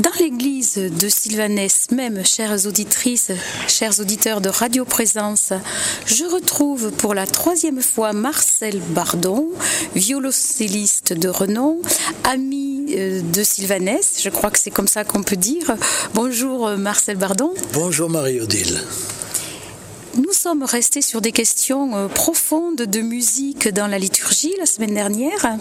Dans l'église de Sylvanès, même, chères auditrices, chers auditeurs de Radio Présence, je retrouve pour la troisième fois Marcel Bardon, violoncelliste de renom, ami euh, de Sylvanès, je crois que c'est comme ça qu'on peut dire. Bonjour Marcel Bardon. Bonjour Marie-Odile. Nous sommes restés sur des questions euh, profondes de musique dans la liturgie la semaine dernière.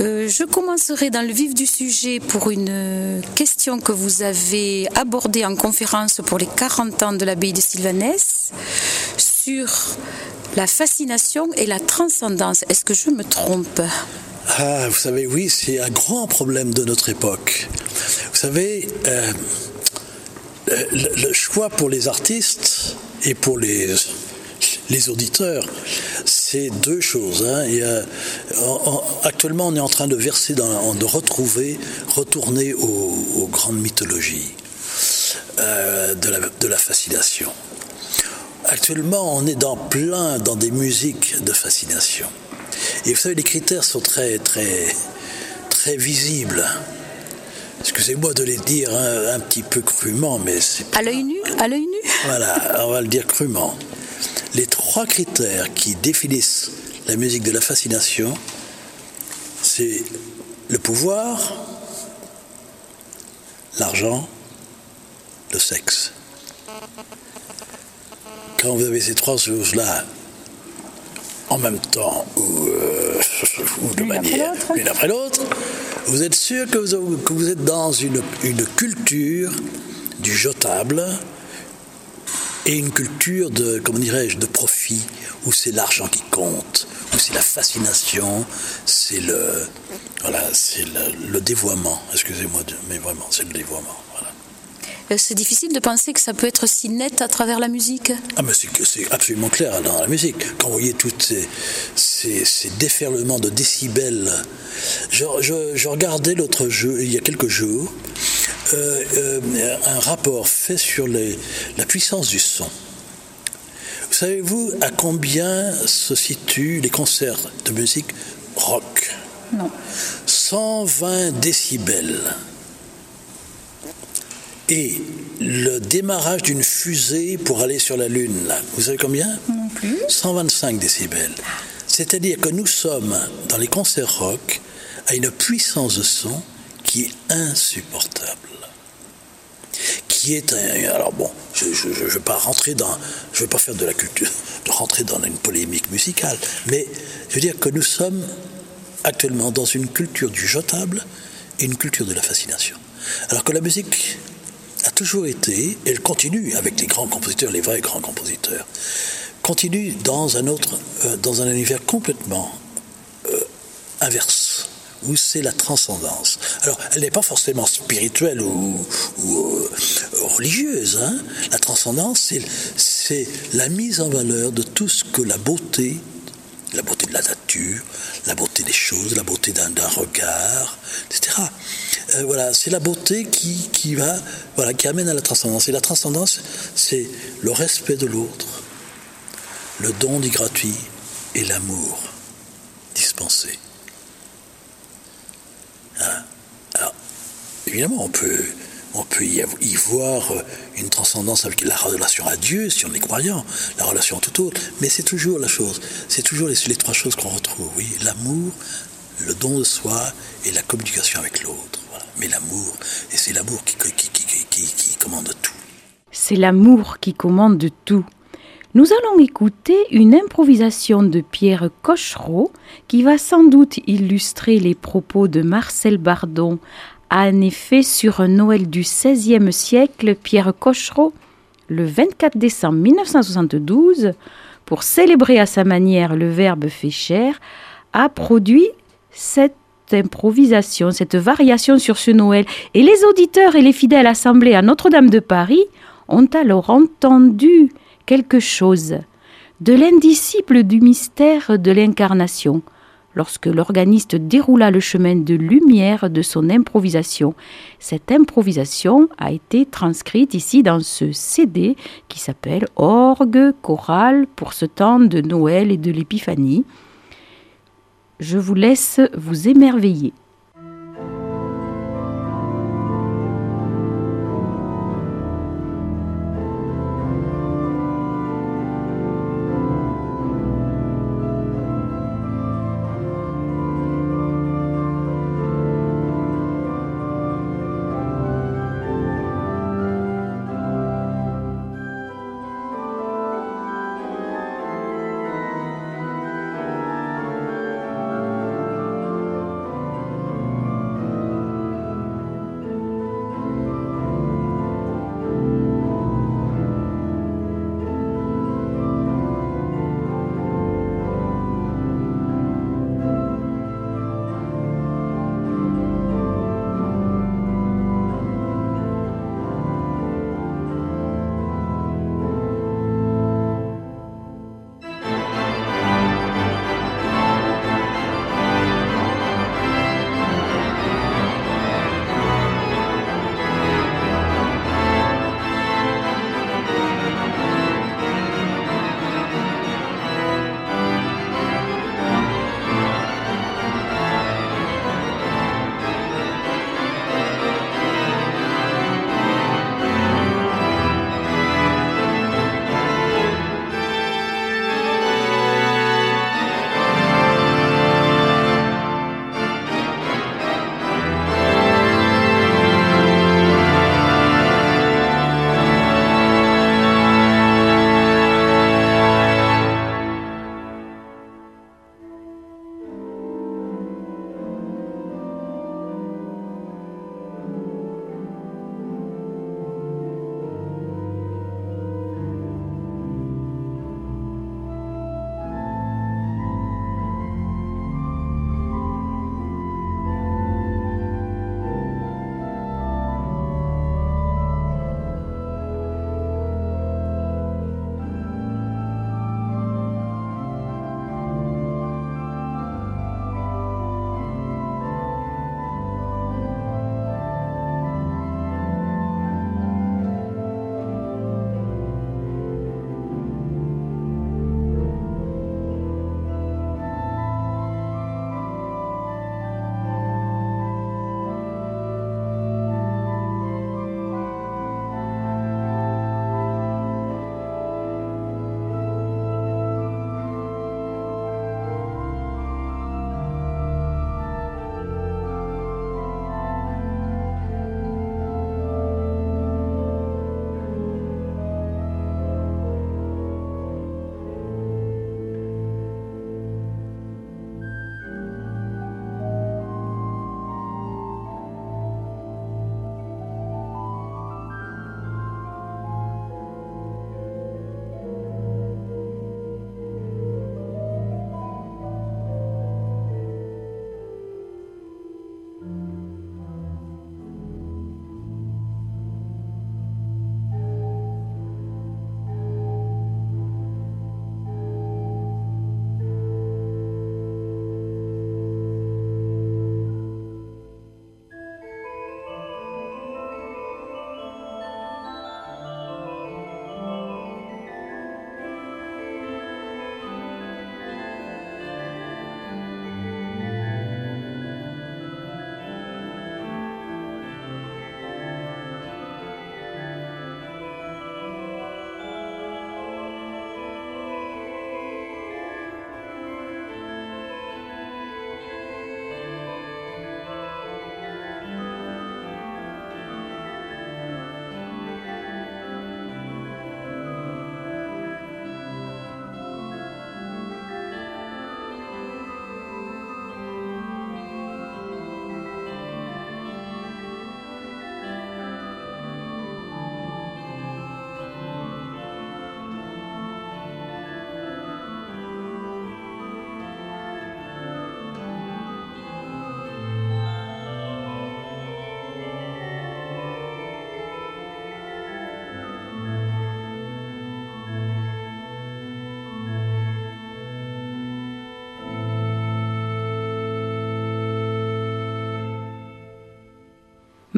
Euh, je commencerai dans le vif du sujet pour une question que vous avez abordée en conférence pour les 40 ans de l'abbaye de Sylvanès sur la fascination et la transcendance. Est-ce que je me trompe? Ah, vous savez, oui, c'est un grand problème de notre époque. Vous savez, euh, le choix pour les artistes et pour les, les auditeurs, c'est deux choses. Hein. actuellement, on est en train de verser, dans, de retrouver, retourner aux, grandes mythologies euh, de, la, de la fascination. Actuellement, on est dans plein dans des musiques de fascination. Et vous savez, les critères sont très, très, très visibles. Excusez-moi de les dire un, un, petit peu crûment, mais c'est. À l'œil nu? À l'œil nu? Voilà, on va le dire crûment les trois critères qui définissent la musique de la fascination, c'est le pouvoir, l'argent, le sexe. Quand vous avez ces trois choses-là en même temps ou, euh, de manière l'une après l'autre, vous êtes sûr que vous, êtes dans une, une culture du jetable, et une culture de, comment dirais-je, de profit, où c'est l'argent qui compte, où c'est la fascination, c'est le, voilà, c'est le, dévoiement. Excusez-moi, mais vraiment, c'est le dévoiement. Voilà. Euh, c'est difficile de penser que ça peut être si net à travers la musique. Ah, mais c'est absolument clair dans la musique. Quand vous voyez tous ces, ces, ces, déferlements de décibels, je, je, je regardais l'autre jeu, il y a quelques jours, euh, euh, un rapport fait sur la puissance du son. Savez-vous à combien se situent les concerts de musique rock? Non. 120 décibels. Et le démarrage d'une fusée pour aller sur la Lune, là, vous savez combien? Non plus. 125 décibels. C'est-à-dire que nous sommes, dans les concerts rock, à une puissance de son qui est insupportable qui est un, alors bon, je ne vais pas rentrer dans, je vais pas faire de la culture, de rentrer dans une polémique musicale, mais je veux dire que nous sommes actuellement dans une culture du jetable et une culture de la fascination. Alors que la musique a toujours été, et elle continue avec les grands compositeurs, les vrais grands compositeurs, continue dans un autre, euh, dans un univers complètement euh, inverse où c'est la transcendance. Alors, elle n'est pas forcément spirituelle ou, euh, religieuse. Hein. La transcendance, c'est la mise en valeur de tout ce que la beauté, la beauté de la nature, la beauté des choses, la beauté d'un regard, etc. Euh, voilà, c'est la beauté qui, va, voilà, qui amène à la transcendance. Et la transcendance, c'est le respect de l'autre, le don du gratuit et l'amour dispensé. Hein? Alors, évidemment, on peut, on peut y, voir euh, une transcendance avec la relation à Dieu, si on est croyant, la relation à tout autre, mais c'est toujours la chose, c'est toujours les, trois choses qu'on retrouve, oui, l'amour, le don de soi et la communication avec l'autre. Mais l'amour, et c'est l'amour qui, qui commande tout. C'est l'amour qui commande tout. Nous allons écouter une improvisation de Pierre Cochereau qui va sans doute illustrer les propos de Marcel Bardon. En effet, sur un Noël du XVIe siècle, Pierre Cochereau, le 24 décembre 1972, pour célébrer à sa manière le Verbe fait chair, a produit cette improvisation, cette variation sur ce Noël. Et les auditeurs et les fidèles assemblés à Notre-Dame de Paris ont alors entendu quelque chose, de l'indisciple du mystère de l'incarnation, lorsque l'organiste déroula le chemin de lumière de son improvisation. Cette improvisation a été transcrite ici dans ce CD qui s'appelle Orgue chorale pour ce temps de Noël et de l'Épiphanie. Je vous laisse vous émerveiller.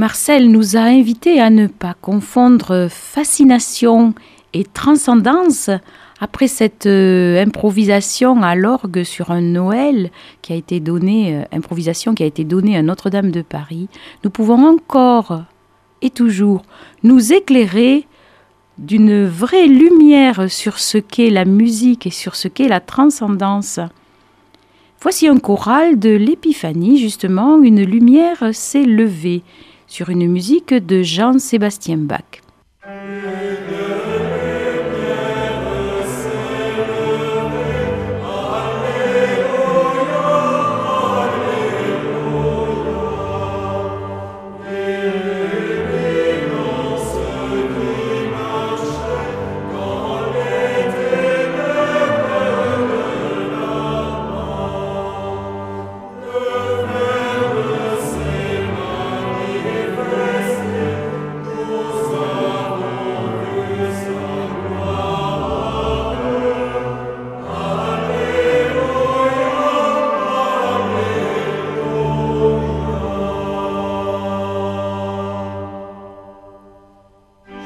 Marcel nous a invités à ne pas confondre fascination et transcendance après cette euh, improvisation à l'orgue sur un Noël qui a été donnée, euh, improvisation qui a été donnée à Notre-Dame de Paris, nous pouvons encore et toujours nous éclairer d'une vraie lumière sur ce qu'est la musique et sur ce qu'est la transcendance. Voici un choral de l'Épiphanie, justement, une lumière s'est levée sur une musique de Jean-Sébastien Bach.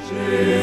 Jesus.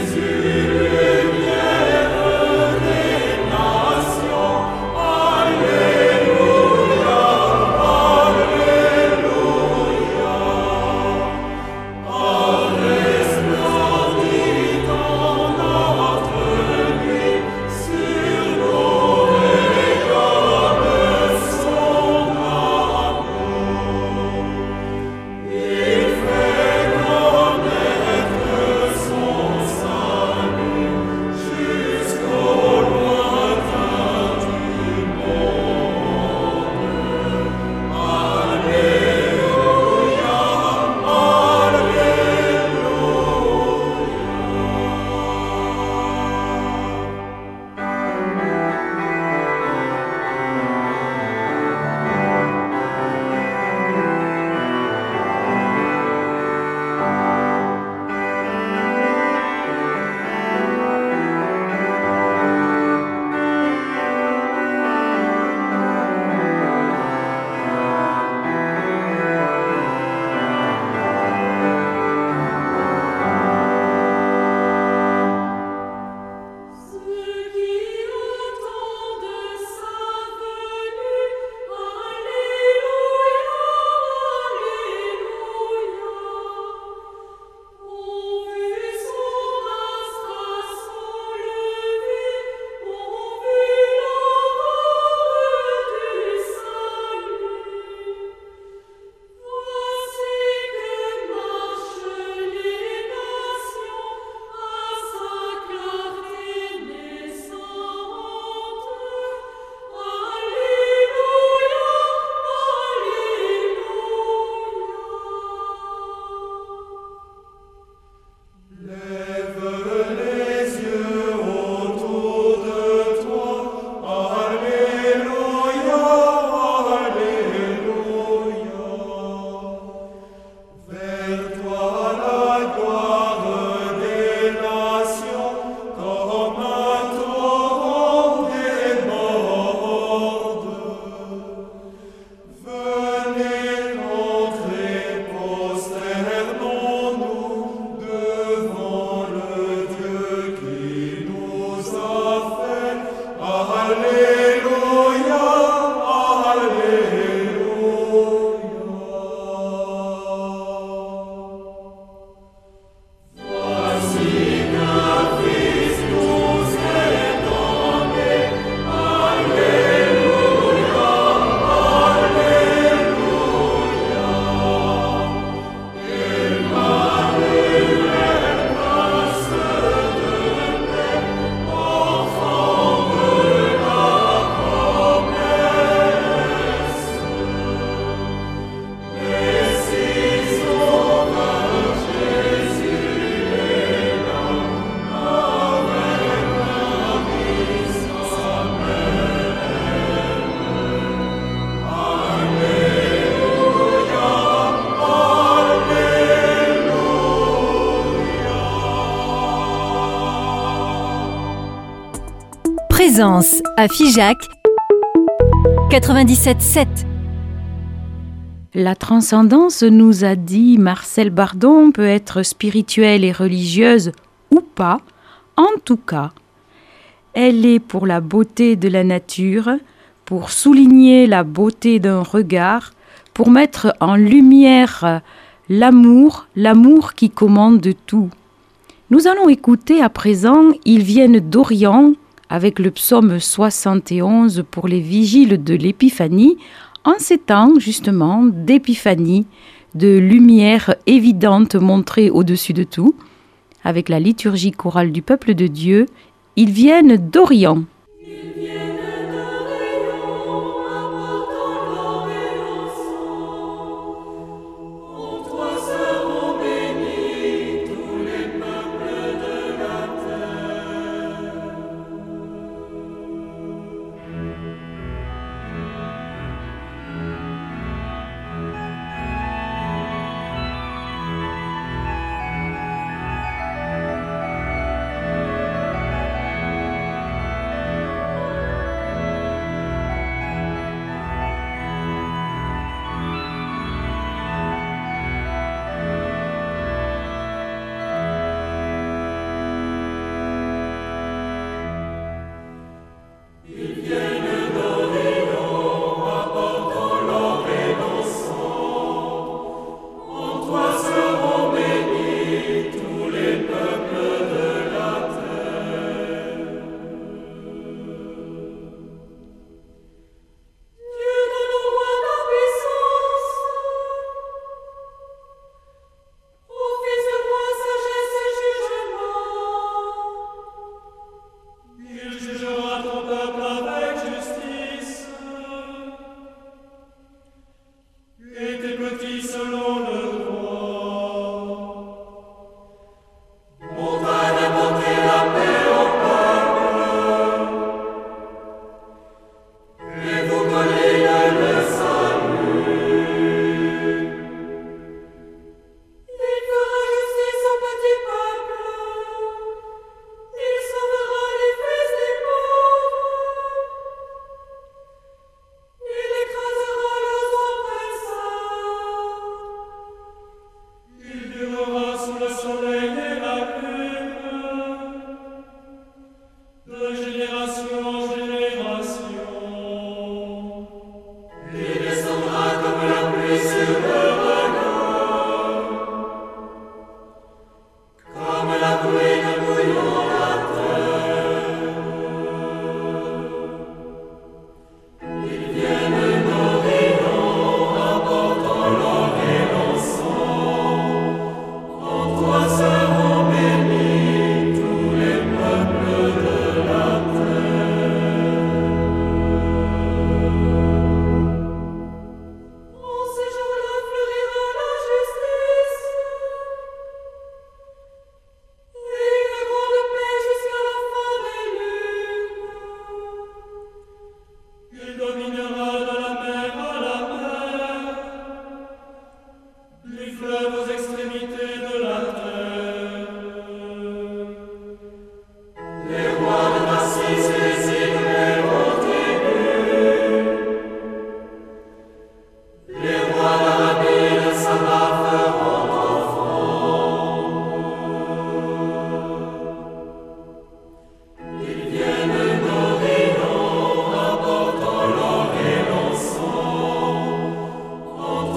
À Figeac 97.7. La transcendance, nous a dit Marcel Bardon, peut être spirituelle et religieuse ou pas. En tout cas, elle est pour la beauté de la nature, pour souligner la beauté d'un regard, pour mettre en lumière l'amour, l'amour qui commande tout. Nous allons écouter à présent Ils viennent d'Orient avec le psaume 71 pour les vigiles de l'Épiphanie, en ces temps justement d'épiphanie, de lumière évidente montrée au-dessus de tout, avec la liturgie chorale du peuple de Dieu, ils viennent d'Orient.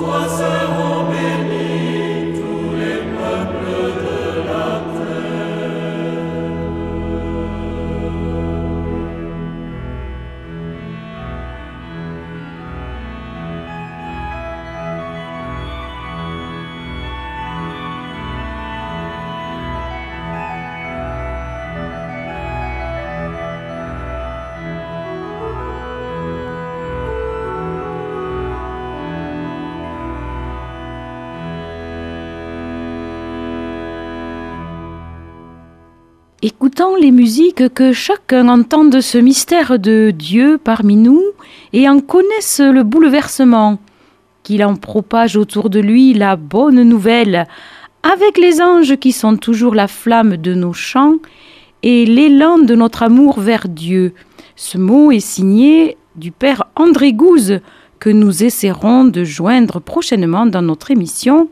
was a Les musiques, que chacun entende ce mystère de Dieu parmi nous et en connaisse le bouleversement, qu'il en propage autour de lui la bonne nouvelle, avec les anges qui sont toujours la flamme de nos chants et l'élan de notre amour vers Dieu. Ce mot est signé du Père André Gouze, que nous essaierons de joindre prochainement dans notre émission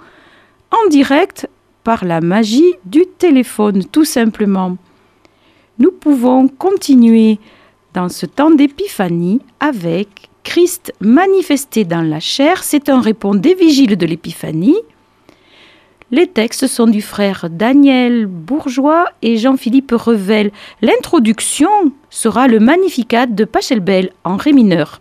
en direct par la magie du téléphone, tout simplement. Nous pouvons continuer dans ce temps d'épiphanie avec Christ manifesté dans la chair. C'est un répond des vigiles de l'épiphanie. Les textes sont du frère Daniel Bourgeois et Jean-Philippe Revel. L'introduction sera le Magnificat de Pachelbel en ré mineur.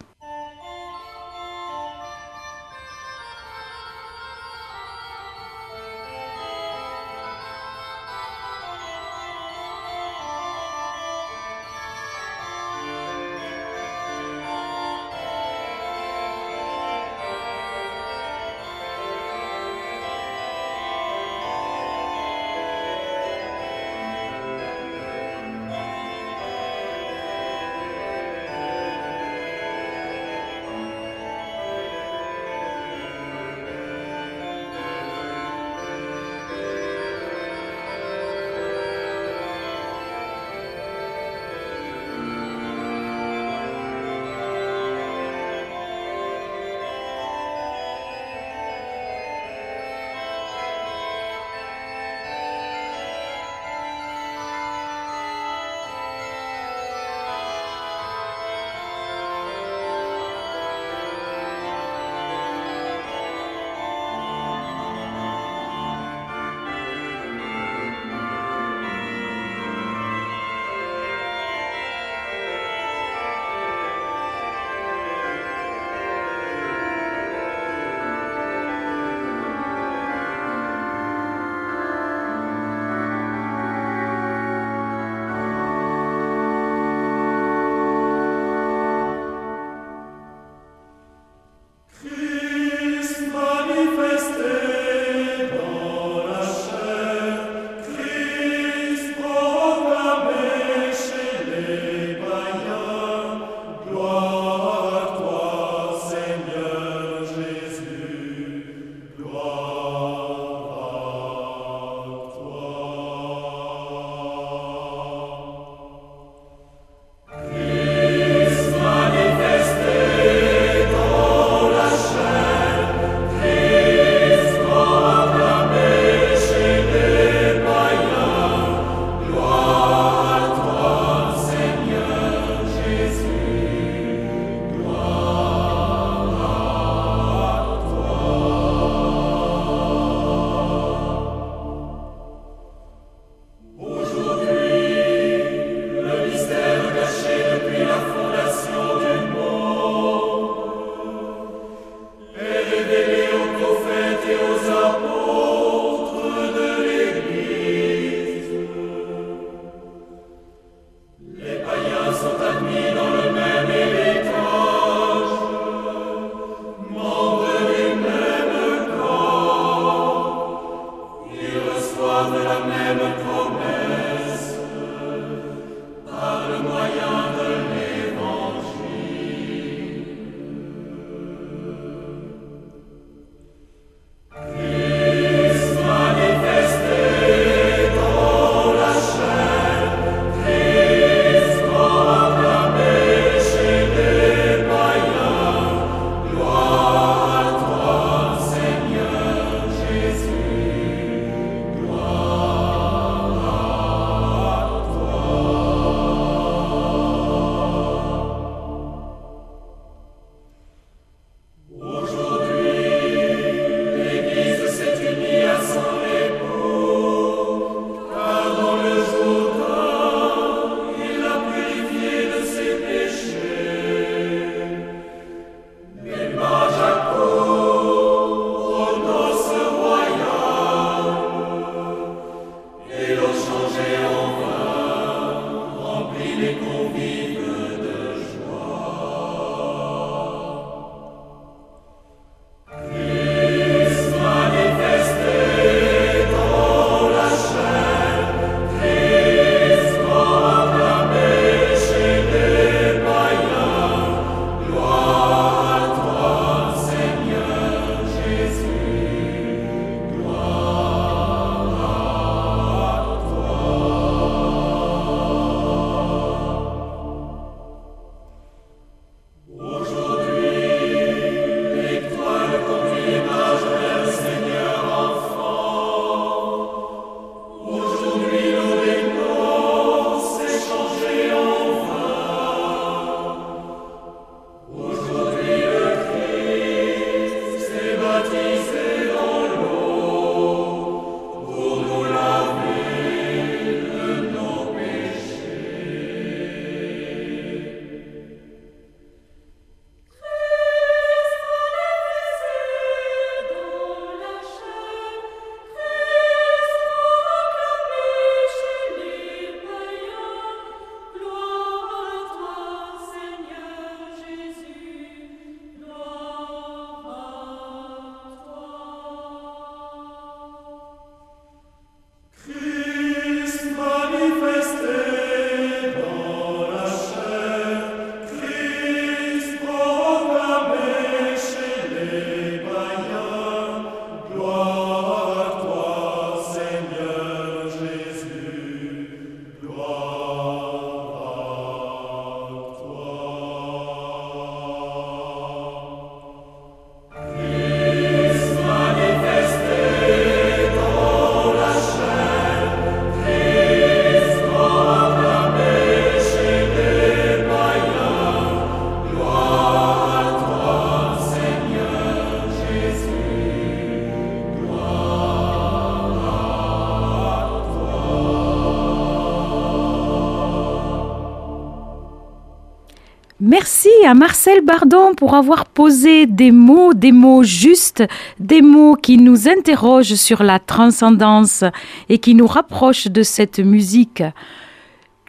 Merci à Marcel Bardon pour avoir posé des mots, des mots justes, des mots qui nous interrogent sur la transcendance et qui nous rapprochent de cette musique.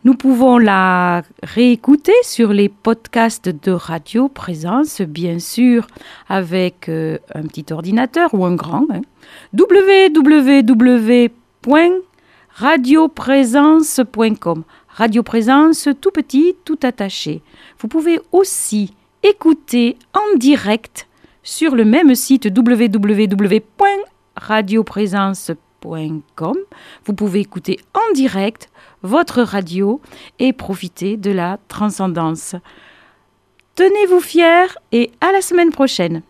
Nous pouvons la réécouter sur les podcasts de Radio Présence, bien sûr, avec euh, un petit ordinateur ou un grand. Hein. www.radioprésence.com. Radio Présence, tout petit, tout attaché. Vous pouvez aussi écouter en direct sur le même site www.radioprésence.com. Vous pouvez écouter en direct votre radio et profiter de la transcendance. Tenez-vous fiers et à la semaine prochaine.